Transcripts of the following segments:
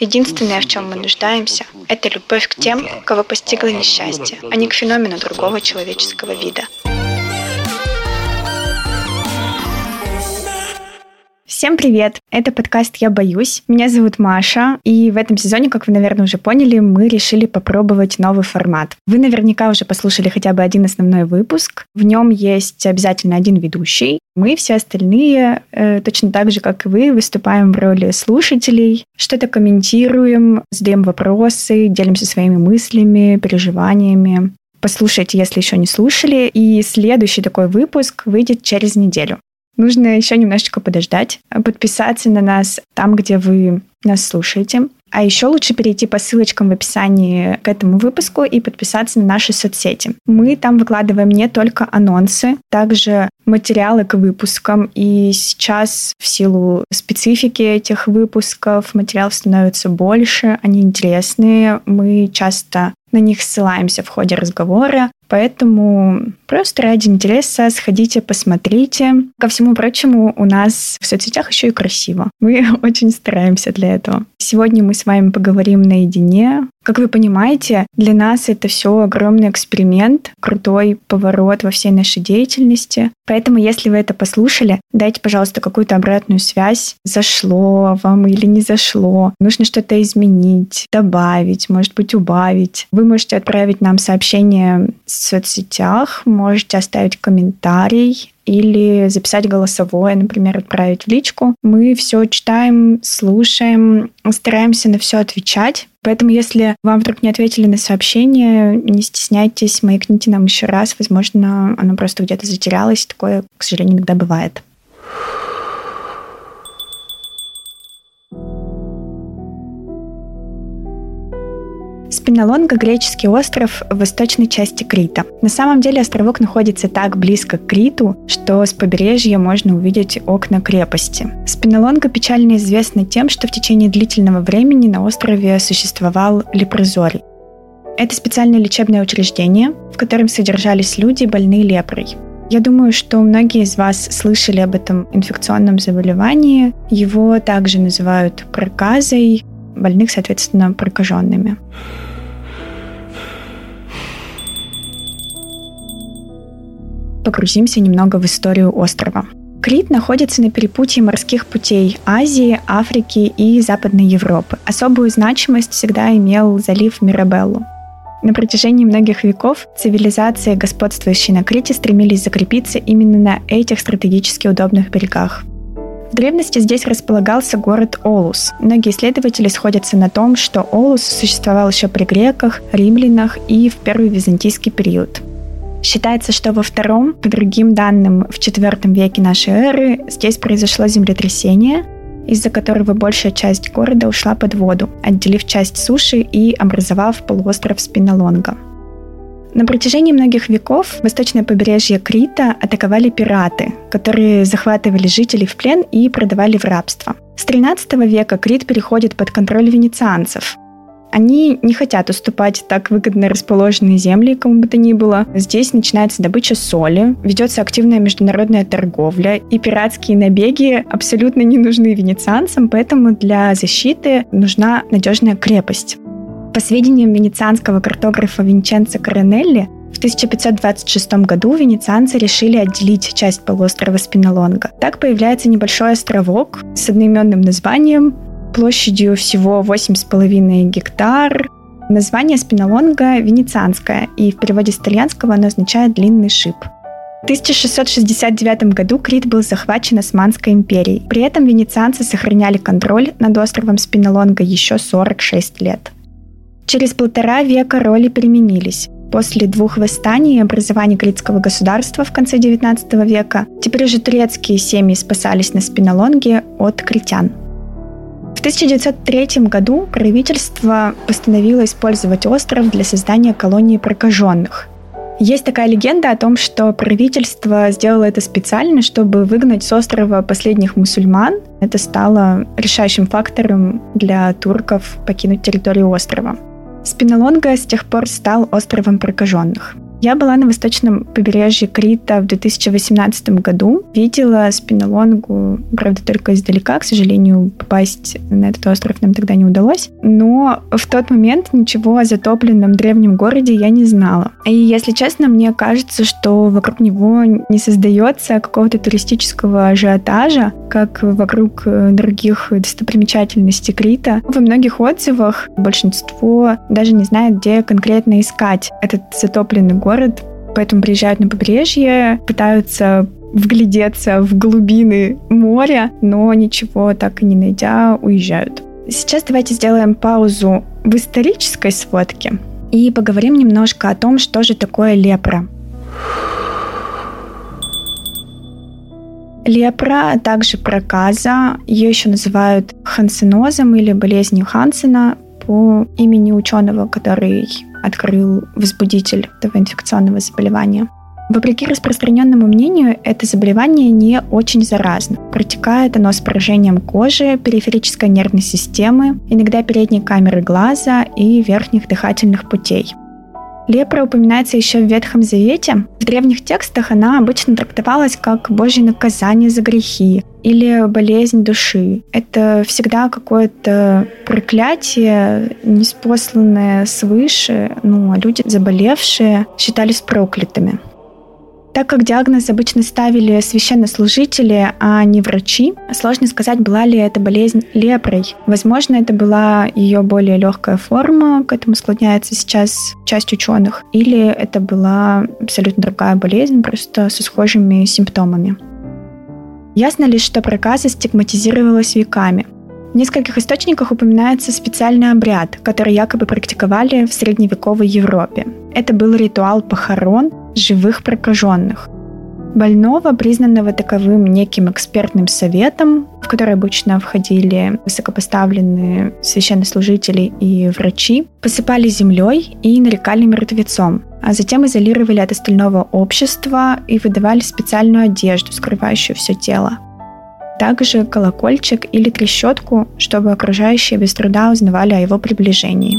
Единственное, в чем мы нуждаемся, это любовь к тем, кого постигло несчастье, а не к феномену другого человеческого вида. Всем привет! Это подкаст «Я боюсь». Меня зовут Маша, и в этом сезоне, как вы, наверное, уже поняли, мы решили попробовать новый формат. Вы наверняка уже послушали хотя бы один основной выпуск. В нем есть обязательно один ведущий. Мы, все остальные, э, точно так же, как и вы, выступаем в роли слушателей, что-то комментируем, задаем вопросы, делимся своими мыслями, переживаниями. Послушайте, если еще не слушали. И следующий такой выпуск выйдет через неделю. Нужно еще немножечко подождать, подписаться на нас там, где вы нас слушаете. А еще лучше перейти по ссылочкам в описании к этому выпуску и подписаться на наши соцсети. Мы там выкладываем не только анонсы, также материалы к выпускам. И сейчас в силу специфики этих выпусков материалов становится больше, они интересные. Мы часто на них ссылаемся в ходе разговора. Поэтому просто ради интереса сходите, посмотрите. Ко всему прочему, у нас в соцсетях еще и красиво. Мы очень стараемся для этого. Сегодня мы с вами поговорим наедине. Как вы понимаете, для нас это все огромный эксперимент, крутой поворот во всей нашей деятельности. Поэтому, если вы это послушали, дайте, пожалуйста, какую-то обратную связь. Зашло вам или не зашло? Нужно что-то изменить, добавить, может быть, убавить. Вы можете отправить нам сообщение в соцсетях, можете оставить комментарий или записать голосовое, например, отправить в личку. Мы все читаем, слушаем, стараемся на все отвечать. Поэтому, если вам вдруг не ответили на сообщение, не стесняйтесь, маякните нам еще раз. Возможно, оно просто где-то затерялось. Такое, к сожалению, иногда бывает. Спинолонга – греческий остров в восточной части Крита. На самом деле островок находится так близко к Криту, что с побережья можно увидеть окна крепости. Спинолонга печально известна тем, что в течение длительного времени на острове существовал лепрозорий. Это специальное лечебное учреждение, в котором содержались люди, больные лепрой. Я думаю, что многие из вас слышали об этом инфекционном заболевании. Его также называют проказой, больных, соответственно, прокаженными. Погрузимся немного в историю острова. Крит находится на перепутье морских путей Азии, Африки и Западной Европы. Особую значимость всегда имел залив Мирабеллу. На протяжении многих веков цивилизации, господствующие на Крите, стремились закрепиться именно на этих стратегически удобных берегах. В древности здесь располагался город Олус. Многие исследователи сходятся на том, что Олус существовал еще при греках, римлянах и в первый византийский период. Считается, что во втором, по другим данным, в четвертом веке нашей эры здесь произошло землетрясение, из-за которого большая часть города ушла под воду, отделив часть суши и образовав полуостров Спинолонга. На протяжении многих веков восточное побережье Крита атаковали пираты, которые захватывали жителей в плен и продавали в рабство. С 13 века Крит переходит под контроль венецианцев. Они не хотят уступать так выгодно расположенные земли кому бы то ни было. Здесь начинается добыча соли, ведется активная международная торговля, и пиратские набеги абсолютно не нужны венецианцам, поэтому для защиты нужна надежная крепость. По сведениям венецианского картографа Винченцо Коронелли, в 1526 году венецианцы решили отделить часть полуострова Спинолонга. Так появляется небольшой островок с одноименным названием, площадью всего 8,5 гектар. Название Спинолонга венецианское, и в переводе с итальянского оно означает «длинный шип». В 1669 году Крит был захвачен Османской империей. При этом венецианцы сохраняли контроль над островом Спинолонга еще 46 лет. Через полтора века роли переменились. После двух восстаний и образования критского государства в конце XIX века теперь уже турецкие семьи спасались на спинолонге от критян. В 1903 году правительство постановило использовать остров для создания колонии прокаженных. Есть такая легенда о том, что правительство сделало это специально, чтобы выгнать с острова последних мусульман. Это стало решающим фактором для турков покинуть территорию острова. Спинолонга с тех пор стал островом прокаженных. Я была на восточном побережье Крита в 2018 году. Видела спинолонгу, правда, только издалека. К сожалению, попасть на этот остров нам тогда не удалось. Но в тот момент ничего о затопленном древнем городе я не знала. И, если честно, мне кажется, что вокруг него не создается какого-то туристического ажиотажа, как вокруг э, других достопримечательностей Крита. Во многих отзывах большинство даже не знает, где конкретно искать этот затопленный город город, поэтому приезжают на побережье, пытаются вглядеться в глубины моря, но ничего так и не найдя, уезжают. Сейчас давайте сделаем паузу в исторической сводке и поговорим немножко о том, что же такое лепра. Лепра, а также проказа, ее еще называют хансенозом или болезнью Хансена по имени ученого, который открыл возбудитель этого инфекционного заболевания. Вопреки распространенному мнению, это заболевание не очень заразно. Протекает оно с поражением кожи, периферической нервной системы, иногда передней камеры глаза и верхних дыхательных путей. Лепра упоминается еще в Ветхом Завете. В древних текстах она обычно трактовалась как божье наказание за грехи или болезнь души. Это всегда какое-то проклятие, неспосланное свыше, ну, а люди, заболевшие, считались проклятыми. Так как диагноз обычно ставили священнослужители, а не врачи, сложно сказать, была ли эта болезнь лепрой. Возможно, это была ее более легкая форма, к этому склоняется сейчас часть ученых, или это была абсолютно другая болезнь, просто со схожими симптомами. Ясно лишь, что проказа стигматизировалась веками. В нескольких источниках упоминается специальный обряд, который якобы практиковали в средневековой Европе. Это был ритуал похорон живых прокаженных. Больного, признанного таковым неким экспертным советом, в который обычно входили высокопоставленные священнослужители и врачи, посыпали землей и нарекали мертвецом, а затем изолировали от остального общества и выдавали специальную одежду, скрывающую все тело. Также колокольчик или трещотку, чтобы окружающие без труда узнавали о его приближении.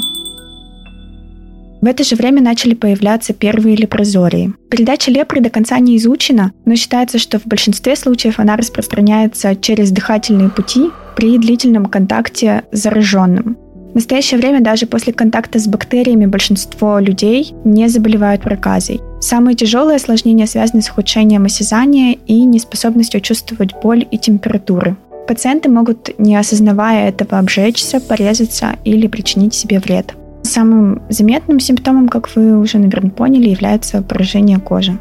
В это же время начали появляться первые лепрозории. Передача лепры до конца не изучена, но считается, что в большинстве случаев она распространяется через дыхательные пути при длительном контакте с зараженным. В настоящее время даже после контакта с бактериями большинство людей не заболевают проказой. Самые тяжелые осложнения связаны с ухудшением осязания и неспособностью чувствовать боль и температуры. Пациенты могут, не осознавая этого, обжечься, порезаться или причинить себе вред. Самым заметным симптомом, как вы уже, наверное, поняли, является поражение кожи.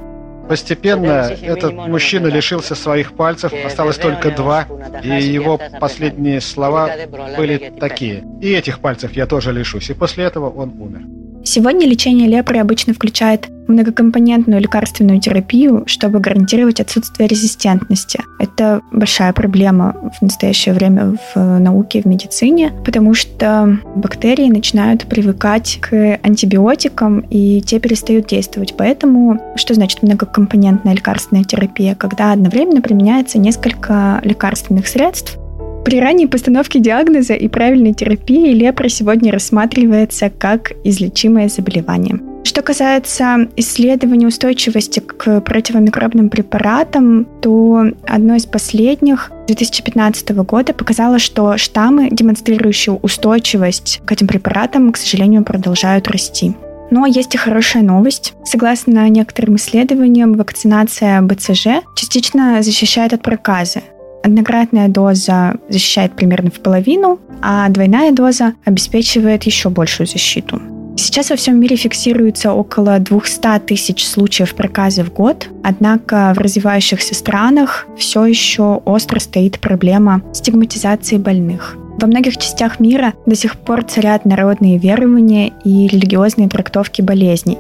Постепенно этот мужчина лишился своих пальцев, осталось только два, и его последние слова были такие. И этих пальцев я тоже лишусь. И после этого он умер. Сегодня лечение лепры обычно включает многокомпонентную лекарственную терапию, чтобы гарантировать отсутствие резистентности. Это большая проблема в настоящее время в науке, в медицине, потому что бактерии начинают привыкать к антибиотикам, и те перестают действовать. Поэтому, что значит многокомпонентная лекарственная терапия? Когда одновременно применяется несколько лекарственных средств, при ранней постановке диагноза и правильной терапии лепра сегодня рассматривается как излечимое заболевание. Что касается исследований устойчивости к противомикробным препаратам, то одно из последних 2015 года показало, что штаммы, демонстрирующие устойчивость к этим препаратам, к сожалению, продолжают расти. Но есть и хорошая новость. Согласно некоторым исследованиям, вакцинация БЦЖ частично защищает от проказа. Однократная доза защищает примерно в половину, а двойная доза обеспечивает еще большую защиту. Сейчас во всем мире фиксируется около 200 тысяч случаев проказа в год, однако в развивающихся странах все еще остро стоит проблема стигматизации больных. Во многих частях мира до сих пор царят народные верования и религиозные трактовки болезней.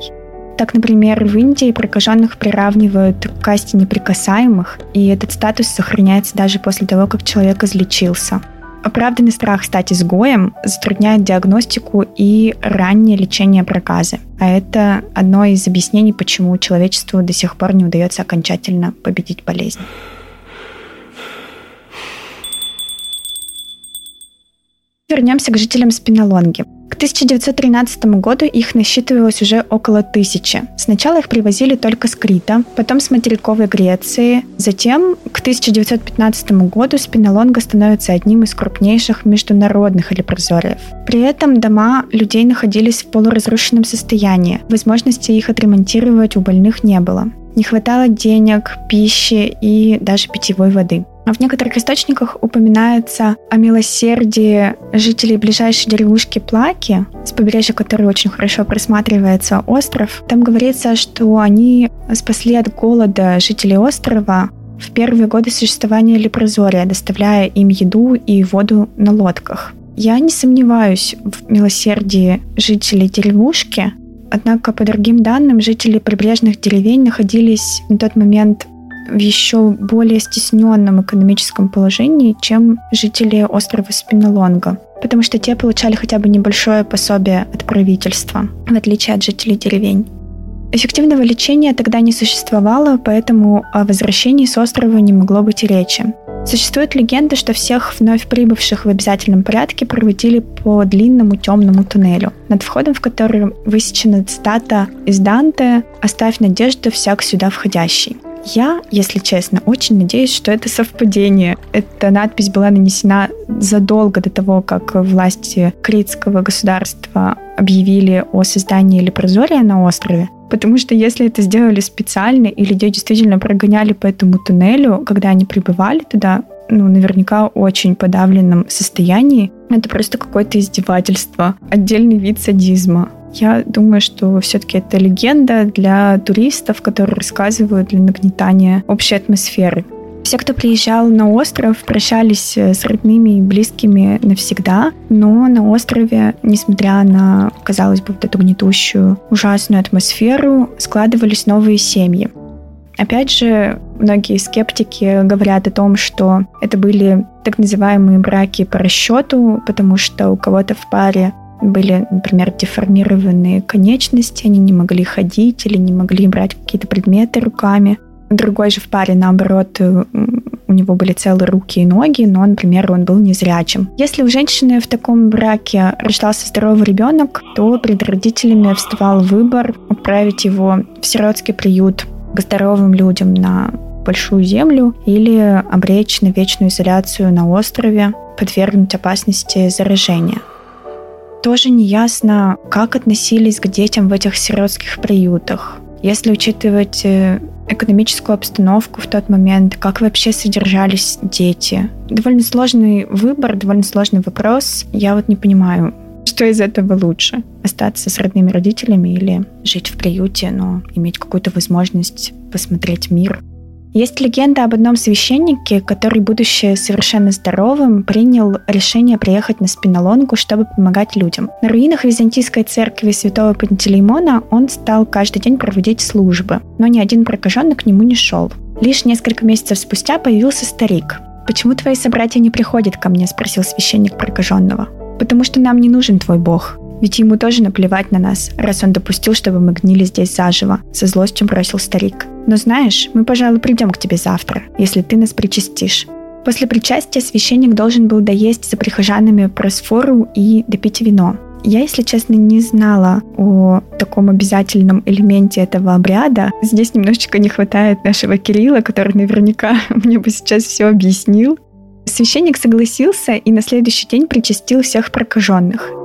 Так, например, в Индии прокаженных приравнивают к касте неприкасаемых, и этот статус сохраняется даже после того, как человек излечился. Оправданный страх стать изгоем затрудняет диагностику и раннее лечение проказы. А это одно из объяснений, почему человечеству до сих пор не удается окончательно победить болезнь. Вернемся к жителям Спинолонги. К 1913 году их насчитывалось уже около тысячи. Сначала их привозили только с Крита, потом с материковой Греции. Затем, к 1915 году Спинолонга становится одним из крупнейших международных лепрозориев. При этом дома людей находились в полуразрушенном состоянии. Возможности их отремонтировать у больных не было. Не хватало денег, пищи и даже питьевой воды. В некоторых источниках упоминается о милосердии жителей ближайшей деревушки Плаки, с побережья которой очень хорошо просматривается остров. Там говорится, что они спасли от голода жителей острова в первые годы существования Лепрозория, доставляя им еду и воду на лодках. Я не сомневаюсь в милосердии жителей деревушки, однако, по другим данным, жители прибрежных деревень находились на тот момент в еще более стесненном экономическом положении, чем жители острова Спинолонга, потому что те получали хотя бы небольшое пособие от правительства, в отличие от жителей деревень. Эффективного лечения тогда не существовало, поэтому о возвращении с острова не могло быть и речи. Существует легенда, что всех вновь прибывших в обязательном порядке проводили по длинному темному туннелю, над входом в который высечена цитата из Данте «Оставь надежду всяк сюда входящий». Я, если честно, очень надеюсь, что это совпадение. Эта надпись была нанесена задолго до того, как власти критского государства объявили о создании лепрозория на острове. Потому что если это сделали специально, и людей действительно прогоняли по этому туннелю, когда они прибывали туда, ну, наверняка очень подавленном состоянии, это просто какое-то издевательство, отдельный вид садизма. Я думаю, что все-таки это легенда для туристов, которые рассказывают для нагнетания общей атмосферы. Все, кто приезжал на остров, прощались э, с родными и близкими навсегда, но на острове, несмотря на, казалось бы, вот эту гнетущую, ужасную атмосферу, складывались новые семьи. Опять же, многие скептики говорят о том, что это были так называемые браки по расчету, потому что у кого-то в паре были, например, деформированные конечности, они не могли ходить или не могли брать какие-то предметы руками. Другой же в паре, наоборот, э, у него были целые руки и ноги, но, например, он был незрячим. Если у женщины в таком браке рождался здоровый ребенок, то перед родителями вставал выбор отправить его в сиротский приют к здоровым людям на большую землю или обречь на вечную изоляцию на острове, подвергнуть опасности заражения. Тоже неясно, как относились к детям в этих сиротских приютах. Если учитывать э, экономическую обстановку в тот момент, как вообще содержались дети. Довольно сложный выбор, довольно сложный вопрос. Я вот не понимаю, что из этого лучше? Остаться с родными родителями или жить в приюте, но иметь какую-то возможность посмотреть мир есть легенда об одном священнике, который, будучи совершенно здоровым, принял решение приехать на Спинолонгу, чтобы помогать людям. На руинах византийской церкви святого Пантелеймона он стал каждый день проводить службы, но ни один прокаженный к нему не шел. Лишь несколько месяцев спустя появился старик. «Почему твои собратья не приходят ко мне?» – спросил священник прокаженного. «Потому что нам не нужен твой бог. Ведь ему тоже наплевать на нас, раз он допустил, чтобы мы гнили здесь заживо», — со злостью бросил старик. «Но знаешь, мы, пожалуй, придем к тебе завтра, если ты нас причастишь». После причастия священник должен был доесть за прихожанами просфору и допить вино. Я, если честно, не знала о таком обязательном элементе этого обряда. Здесь немножечко не хватает нашего Кирилла, который наверняка мне бы сейчас все объяснил. Священник согласился и на следующий день причастил всех прокаженных.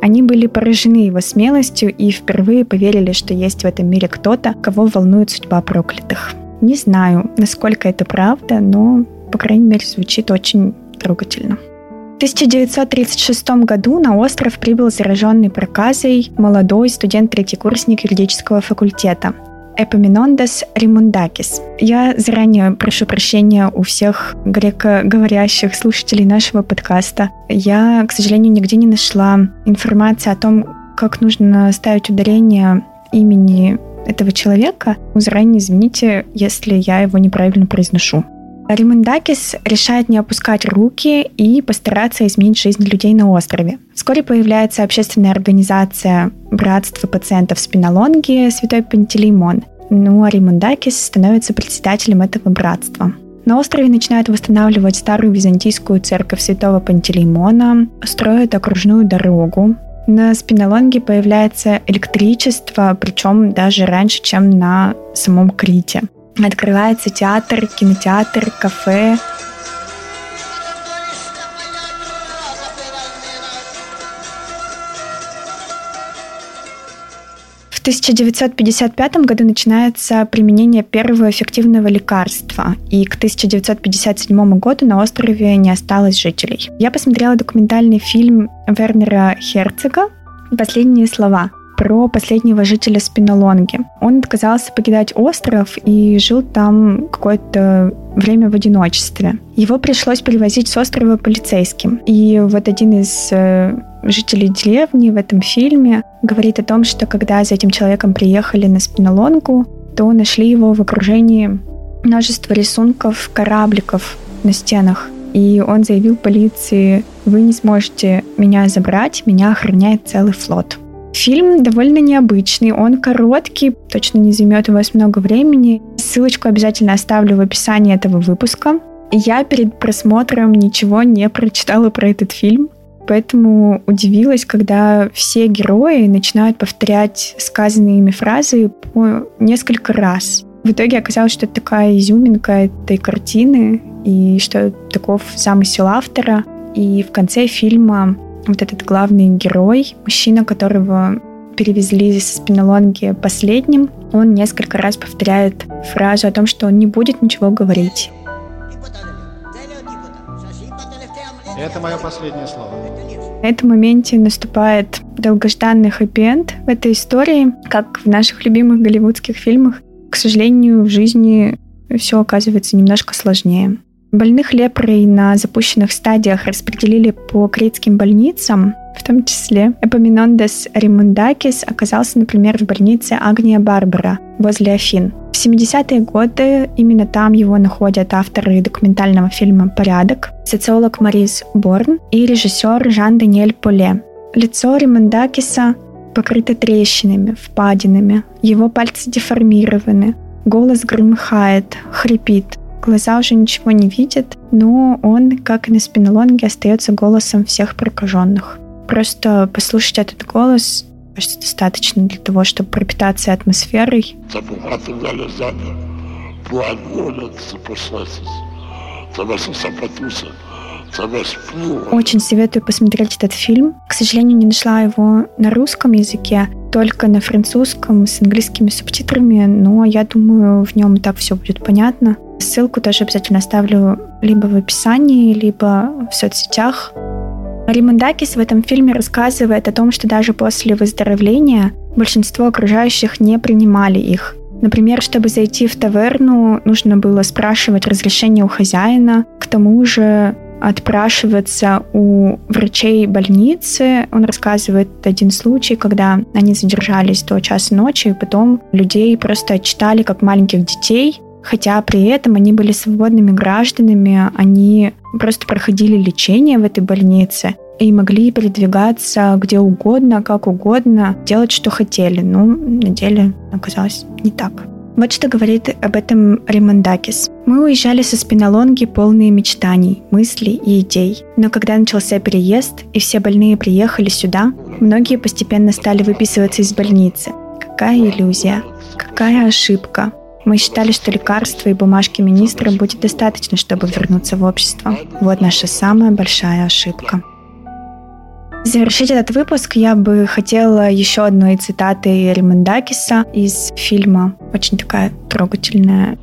Они были поражены его смелостью и впервые поверили, что есть в этом мире кто-то, кого волнует судьба проклятых. Не знаю, насколько это правда, но, по крайней мере, звучит очень трогательно. В 1936 году на остров прибыл зараженный проказой молодой студент-третьекурсник юридического факультета. Эпоминондес Римундакис. Я заранее прошу прощения у всех грекоговорящих слушателей нашего подкаста. Я, к сожалению, нигде не нашла информации о том, как нужно ставить ударение имени этого человека. Заранее извините, если я его неправильно произношу. Римундакис решает не опускать руки и постараться изменить жизнь людей на острове. Вскоре появляется общественная организация «Братство пациентов спинолонги» Святой Пантелеймон. Ну а Римундакис становится председателем этого братства. На острове начинают восстанавливать старую византийскую церковь святого Пантелеймона, строят окружную дорогу. На спинолонге появляется электричество, причем даже раньше, чем на самом Крите. Открывается театр, кинотеатр, кафе, В 1955 году начинается применение первого эффективного лекарства, и к 1957 году на острове не осталось жителей. Я посмотрела документальный фильм Вернера Херцога «Последние слова», про последнего жителя Спинолонги. Он отказался покидать остров и жил там какое-то время в одиночестве. Его пришлось перевозить с острова полицейским. И вот один из э, жителей деревни в этом фильме говорит о том, что когда за этим человеком приехали на Спинолонгу, то нашли его в окружении множества рисунков корабликов на стенах. И он заявил полиции, вы не сможете меня забрать, меня охраняет целый флот. Фильм довольно необычный, он короткий, точно не займет у вас много времени. Ссылочку обязательно оставлю в описании этого выпуска. Я перед просмотром ничего не прочитала про этот фильм, поэтому удивилась, когда все герои начинают повторять сказанные ими фразы по несколько раз. В итоге оказалось, что это такая изюминка этой картины, и что таков замысел автора. И в конце фильма вот этот главный герой, мужчина, которого перевезли с спинолонги последним, он несколько раз повторяет фразу о том, что он не будет ничего говорить. Это мое последнее слово. На этом моменте наступает долгожданный хэппи-энд в этой истории, как в наших любимых голливудских фильмах. К сожалению, в жизни все оказывается немножко сложнее. Больных лепрой на запущенных стадиях распределили по критским больницам, в том числе Эпоминондес Римундакис оказался, например, в больнице Агния Барбара возле Афин. В 70-е годы именно там его находят авторы документального фильма «Порядок», социолог Марис Борн и режиссер Жан-Даниэль Поле. Лицо Римундакиса покрыто трещинами, впадинами, его пальцы деформированы, голос громыхает, хрипит, Глаза уже ничего не видят, но он, как и на спинолонге, остается голосом всех прокаженных. Просто послушать этот голос, кажется, достаточно для того, чтобы пропитаться атмосферой. Очень советую посмотреть этот фильм. К сожалению, не нашла его на русском языке, только на французском с английскими субтитрами, но я думаю, в нем так все будет понятно. Ссылку тоже обязательно оставлю либо в описании, либо в соцсетях. Римандакис в этом фильме рассказывает о том, что даже после выздоровления большинство окружающих не принимали их. Например, чтобы зайти в таверну, нужно было спрашивать разрешение у хозяина. К тому же отпрашиваться у врачей больницы. Он рассказывает один случай, когда они задержались до часа ночи, и потом людей просто отчитали как маленьких детей, хотя при этом они были свободными гражданами, они просто проходили лечение в этой больнице и могли передвигаться где угодно, как угодно, делать, что хотели. Но на деле оказалось не так. Вот что говорит об этом Римандакис. Мы уезжали со спинолонги полные мечтаний, мыслей и идей. Но когда начался переезд и все больные приехали сюда, многие постепенно стали выписываться из больницы. Какая иллюзия, какая ошибка. Мы считали, что лекарства и бумажки министра будет достаточно, чтобы вернуться в общество. Вот наша самая большая ошибка. Завершить этот выпуск я бы хотела еще одной цитатой Римандакиса из фильма. Очень такая трогательная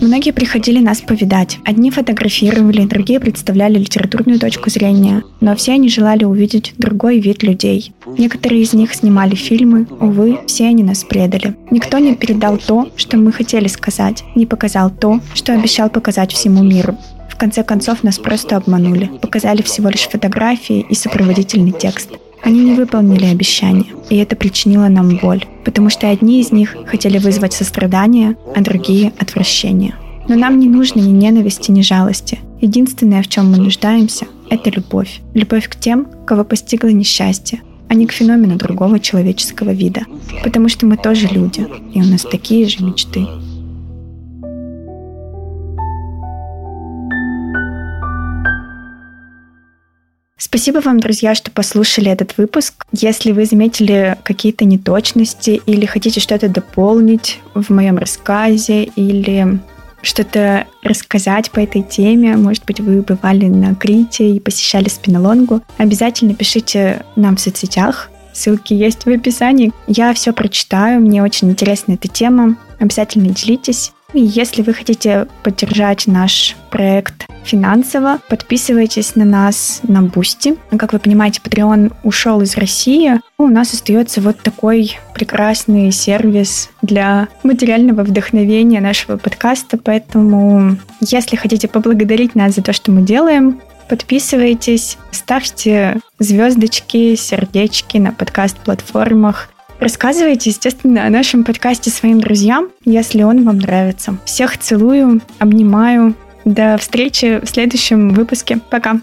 Многие приходили нас повидать. Одни фотографировали, другие представляли литературную точку зрения, но все они желали увидеть другой вид людей. Некоторые из них снимали фильмы, увы, все они нас предали. Никто не передал то, что мы хотели сказать, не показал то, что обещал показать всему миру. В конце концов, нас просто обманули, показали всего лишь фотографии и сопроводительный текст. Они не выполнили обещания, и это причинило нам боль, потому что одни из них хотели вызвать сострадание, а другие — отвращение. Но нам не нужно ни ненависти, ни жалости. Единственное, в чем мы нуждаемся, это любовь. Любовь к тем, кого постигло несчастье, а не к феномену другого человеческого вида. Потому что мы тоже люди, и у нас такие же мечты. Спасибо вам, друзья, что послушали этот выпуск. Если вы заметили какие-то неточности или хотите что-то дополнить в моем рассказе или что-то рассказать по этой теме, может быть, вы бывали на Крите и посещали Спиналонгу, обязательно пишите нам в соцсетях. Ссылки есть в описании. Я все прочитаю, мне очень интересна эта тема. Обязательно делитесь. Если вы хотите поддержать наш проект финансово, подписывайтесь на нас на Бусти. Как вы понимаете, Patreon ушел из России. У нас остается вот такой прекрасный сервис для материального вдохновения нашего подкаста. Поэтому, если хотите поблагодарить нас за то, что мы делаем, подписывайтесь, ставьте звездочки, сердечки на подкаст-платформах. Рассказывайте, естественно, о нашем подкасте своим друзьям, если он вам нравится. Всех целую, обнимаю. До встречи в следующем выпуске. Пока.